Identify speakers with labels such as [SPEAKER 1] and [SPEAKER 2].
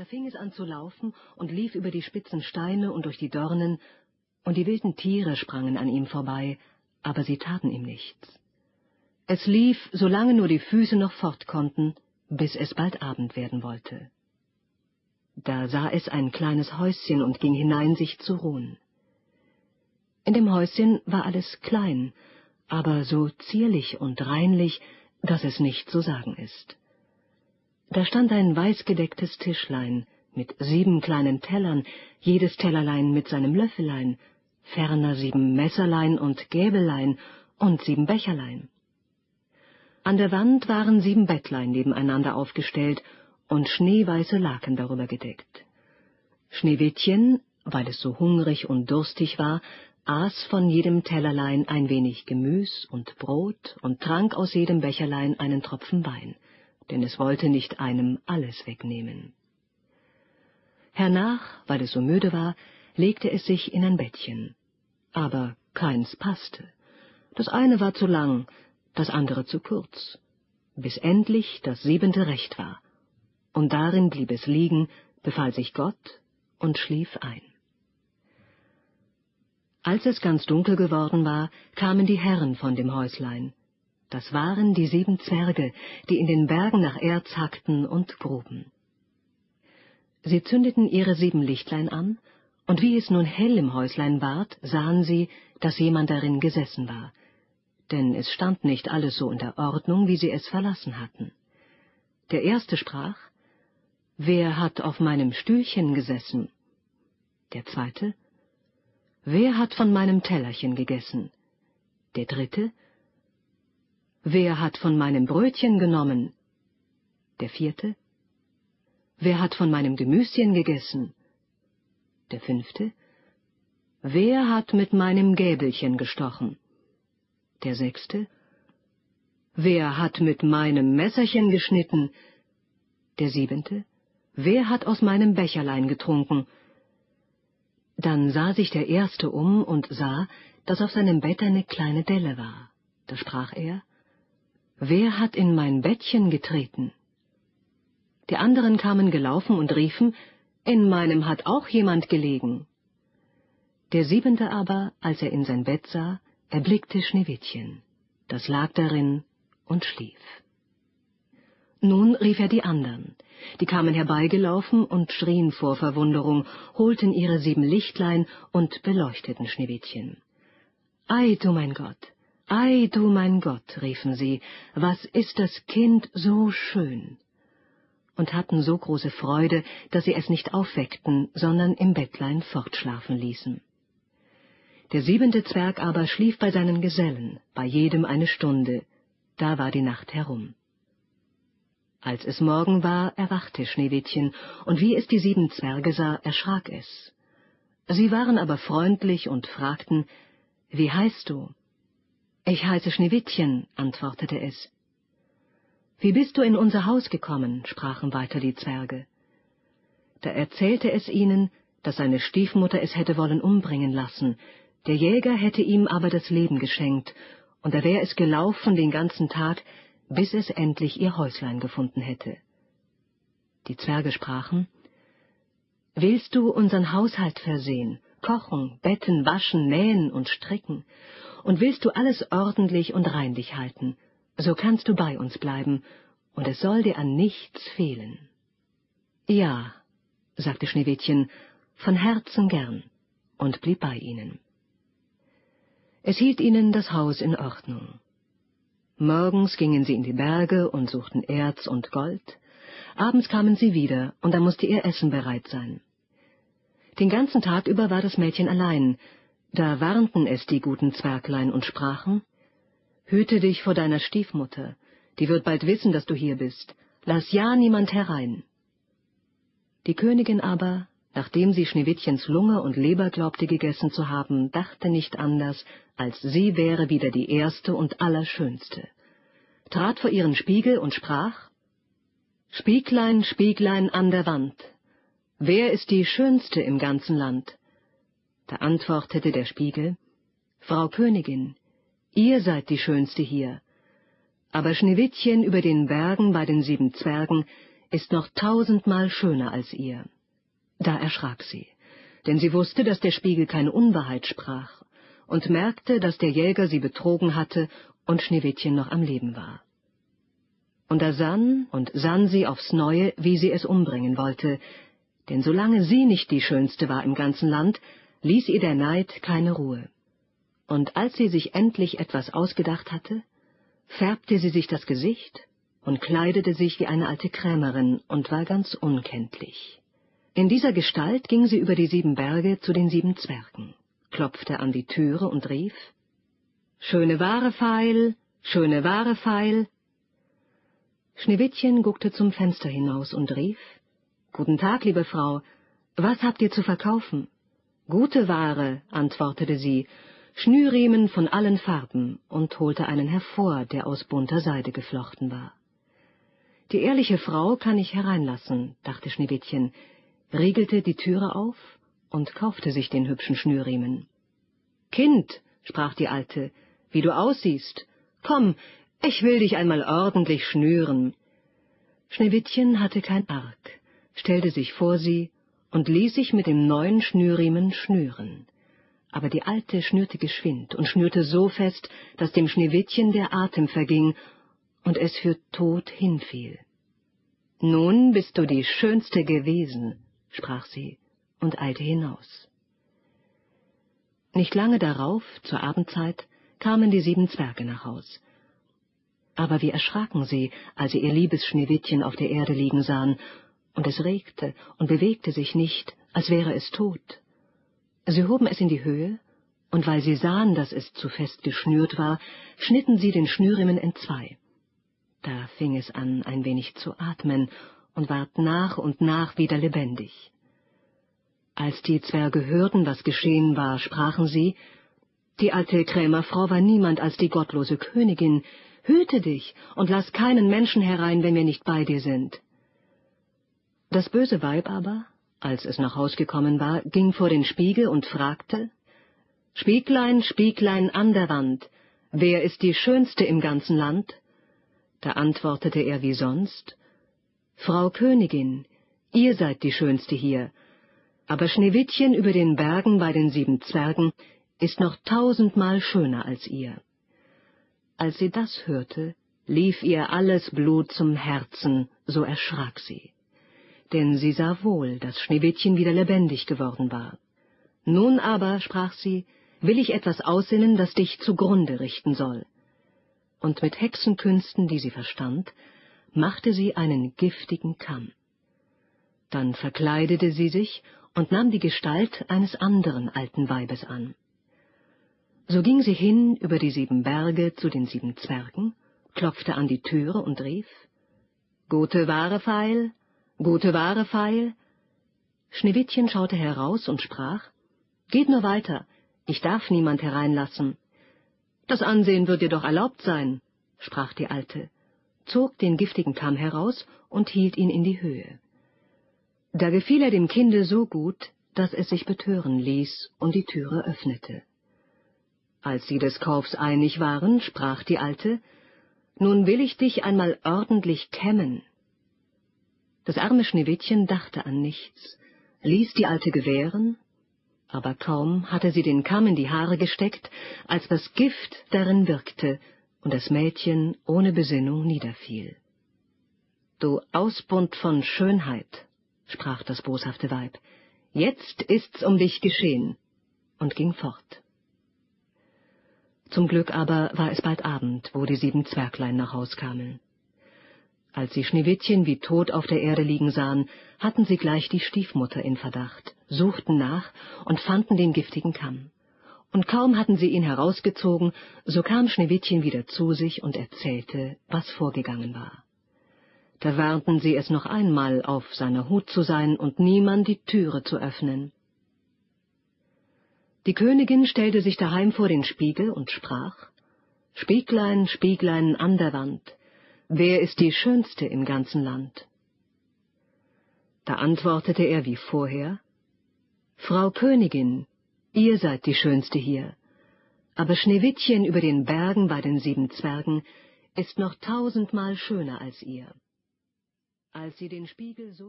[SPEAKER 1] Da fing es an zu laufen und lief über die spitzen Steine und durch die Dornen, und die wilden Tiere sprangen an ihm vorbei, aber sie taten ihm nichts. Es lief, solange nur die Füße noch fort konnten, bis es bald Abend werden wollte. Da sah es ein kleines Häuschen und ging hinein, sich zu ruhen. In dem Häuschen war alles klein, aber so zierlich und reinlich, dass es nicht zu sagen ist. Da stand ein weißgedecktes Tischlein mit sieben kleinen Tellern, jedes Tellerlein mit seinem Löffelein, ferner sieben Messerlein und Gäbelein und sieben Becherlein. An der Wand waren sieben Bettlein nebeneinander aufgestellt und schneeweiße Laken darüber gedeckt. Schneewittchen, weil es so hungrig und durstig war, aß von jedem Tellerlein ein wenig Gemüs und Brot und trank aus jedem Becherlein einen Tropfen Wein, denn es wollte nicht einem alles wegnehmen. Hernach, weil es so müde war, legte es sich in ein Bettchen. Aber keins passte. Das eine war zu lang, das andere zu kurz, bis endlich das siebente recht war, und darin blieb es liegen, befahl sich Gott und schlief ein. Als es ganz dunkel geworden war, kamen die Herren von dem Häuslein. Das waren die sieben Zwerge, die in den Bergen nach Erz hackten und gruben. Sie zündeten ihre sieben Lichtlein an, und wie es nun hell im Häuslein ward, sahen sie, dass jemand darin gesessen war, denn es stand nicht alles so in der Ordnung, wie sie es verlassen hatten. Der erste sprach, Wer hat auf meinem Stühlchen gesessen? Der zweite, Wer hat von meinem Tellerchen gegessen? Der dritte, Wer hat von meinem Brötchen genommen? Der vierte, Wer hat von meinem Gemüschen gegessen? Der fünfte, Wer hat mit meinem Gäbelchen gestochen? Der sechste, Wer hat mit meinem Messerchen geschnitten? Der siebente, Wer hat aus meinem Becherlein getrunken? Dann sah sich der Erste um und sah, dass auf seinem Bett eine kleine Delle war. Da sprach er, Wer hat in mein Bettchen getreten? Die anderen kamen gelaufen und riefen, In meinem hat auch jemand gelegen. Der Siebente aber, als er in sein Bett sah, erblickte Schneewittchen. Das lag darin und schlief. Nun rief er die andern. Die kamen herbeigelaufen und schrien vor Verwunderung, holten ihre sieben Lichtlein und beleuchteten Schneewittchen. Ei, du mein Gott, ei, du mein Gott, riefen sie, was ist das Kind so schön? Und hatten so große Freude, dass sie es nicht aufweckten, sondern im Bettlein fortschlafen ließen. Der siebente Zwerg aber schlief bei seinen Gesellen, bei jedem eine Stunde, da war die Nacht herum. Als es Morgen war, erwachte Schneewittchen, und wie es die sieben Zwerge sah, erschrak es. Sie waren aber freundlich und fragten, Wie heißt du? Ich heiße Schneewittchen, antwortete es. Wie bist du in unser Haus gekommen? sprachen weiter die Zwerge. Da erzählte es ihnen, dass seine Stiefmutter es hätte wollen umbringen lassen, der Jäger hätte ihm aber das Leben geschenkt, und er wäre es gelaufen den ganzen Tag, bis es endlich ihr Häuslein gefunden hätte. Die Zwerge sprachen, Willst du unseren Haushalt versehen, kochen, betten, waschen, nähen und stricken, und willst du alles ordentlich und reinlich halten, so kannst du bei uns bleiben, und es soll dir an nichts fehlen. Ja, sagte Schneewittchen, von Herzen gern, und blieb bei ihnen. Es hielt ihnen das Haus in Ordnung. Morgens gingen sie in die Berge und suchten Erz und Gold, abends kamen sie wieder, und da musste ihr Essen bereit sein. Den ganzen Tag über war das Mädchen allein, da warnten es die guten Zwerglein und sprachen, Hüte dich vor deiner Stiefmutter, die wird bald wissen, dass du hier bist, lass ja niemand herein. Die Königin aber, nachdem sie Schneewittchens Lunge und Leber glaubte gegessen zu haben, dachte nicht anders, als sie wäre wieder die erste und allerschönste, trat vor ihren Spiegel und sprach Spieglein, Spieglein an der Wand, wer ist die schönste im ganzen Land? Da antwortete der Spiegel Frau Königin, ihr seid die schönste hier, aber Schneewittchen über den Bergen bei den sieben Zwergen ist noch tausendmal schöner als ihr. Da erschrak sie, denn sie wusste, dass der Spiegel keine Unwahrheit sprach und merkte, dass der Jäger sie betrogen hatte und Schneewittchen noch am Leben war. Und da sann und sann sie aufs Neue, wie sie es umbringen wollte, denn solange sie nicht die Schönste war im ganzen Land, ließ ihr der Neid keine Ruhe. Und als sie sich endlich etwas ausgedacht hatte, färbte sie sich das Gesicht und kleidete sich wie eine alte Krämerin und war ganz unkenntlich. In dieser Gestalt ging sie über die sieben Berge zu den sieben Zwergen, klopfte an die Türe und rief Schöne Ware, Pfeil, schöne Ware, Pfeil. Schneewittchen guckte zum Fenster hinaus und rief Guten Tag, liebe Frau, was habt ihr zu verkaufen? Gute Ware, antwortete sie, Schnürriemen von allen Farben und holte einen hervor, der aus bunter Seide geflochten war. Die ehrliche Frau kann ich hereinlassen, dachte Schneewittchen, riegelte die Türe auf und kaufte sich den hübschen Schnürriemen. Kind, sprach die Alte, wie du aussiehst, komm, ich will dich einmal ordentlich schnüren. Schneewittchen hatte kein Arg, stellte sich vor sie und ließ sich mit dem neuen Schnürriemen schnüren. Aber die Alte schnürte geschwind und schnürte so fest, dass dem Schneewittchen der Atem verging und es für tot hinfiel. Nun bist du die Schönste gewesen, sprach sie und eilte hinaus. Nicht lange darauf, zur Abendzeit, kamen die sieben Zwerge nach Haus. Aber wie erschraken sie, als sie ihr liebes Schneewittchen auf der Erde liegen sahen, und es regte und bewegte sich nicht, als wäre es tot. Sie hoben es in die Höhe, und weil sie sahen, dass es zu fest geschnürt war, schnitten sie den Schnürriemen entzwei. Da fing es an, ein wenig zu atmen und ward nach und nach wieder lebendig. Als die Zwerge hörten, was geschehen war, sprachen sie, die alte Krämerfrau war niemand als die gottlose Königin, hüte dich und lass keinen Menschen herein, wenn wir nicht bei dir sind. Das böse Weib aber, als es nach Haus gekommen war, ging vor den Spiegel und fragte, Spieglein, Spieglein an der Wand, wer ist die Schönste im ganzen Land? Da antwortete er wie sonst, Frau Königin, ihr seid die Schönste hier, aber Schneewittchen über den Bergen bei den sieben Zwergen ist noch tausendmal schöner als ihr. Als sie das hörte, lief ihr alles Blut zum Herzen, so erschrak sie. Denn sie sah wohl, dass Schneewittchen wieder lebendig geworden war. Nun aber, sprach sie, will ich etwas aussinnen, das dich zugrunde richten soll und mit Hexenkünsten, die sie verstand, machte sie einen giftigen Kamm. Dann verkleidete sie sich und nahm die Gestalt eines anderen alten Weibes an. So ging sie hin über die sieben Berge zu den sieben Zwergen, klopfte an die Türe und rief, Gute Ware, Pfeil, gute Ware, Pfeil. Schneewittchen schaute heraus und sprach, Geht nur weiter, ich darf niemand hereinlassen. Das Ansehen wird dir doch erlaubt sein, sprach die Alte, zog den giftigen Kamm heraus und hielt ihn in die Höhe. Da gefiel er dem Kinde so gut, dass es sich betören ließ und die Türe öffnete. Als sie des Kaufs einig waren, sprach die Alte, Nun will ich dich einmal ordentlich kämmen. Das arme Schneewittchen dachte an nichts, ließ die Alte gewähren aber kaum hatte sie den Kamm in die Haare gesteckt, als das Gift darin wirkte und das Mädchen ohne Besinnung niederfiel. Du Ausbund von Schönheit, sprach das boshafte Weib, jetzt ist's um dich geschehen, und ging fort. Zum Glück aber war es bald Abend, wo die sieben Zwerglein nach Haus kamen. Als sie Schneewittchen wie tot auf der Erde liegen sahen, hatten sie gleich die Stiefmutter in Verdacht, suchten nach und fanden den giftigen Kamm. Und kaum hatten sie ihn herausgezogen, so kam Schneewittchen wieder zu sich und erzählte, was vorgegangen war. Da warnten sie es noch einmal, auf seiner Hut zu sein und niemand die Türe zu öffnen. Die Königin stellte sich daheim vor den Spiegel und sprach, Spieglein, Spieglein an der Wand, Wer ist die Schönste im ganzen Land? Da antwortete er wie vorher, Frau Königin, ihr seid die Schönste hier, aber Schneewittchen über den Bergen bei den sieben Zwergen ist noch tausendmal schöner als ihr. Als sie den Spiegel so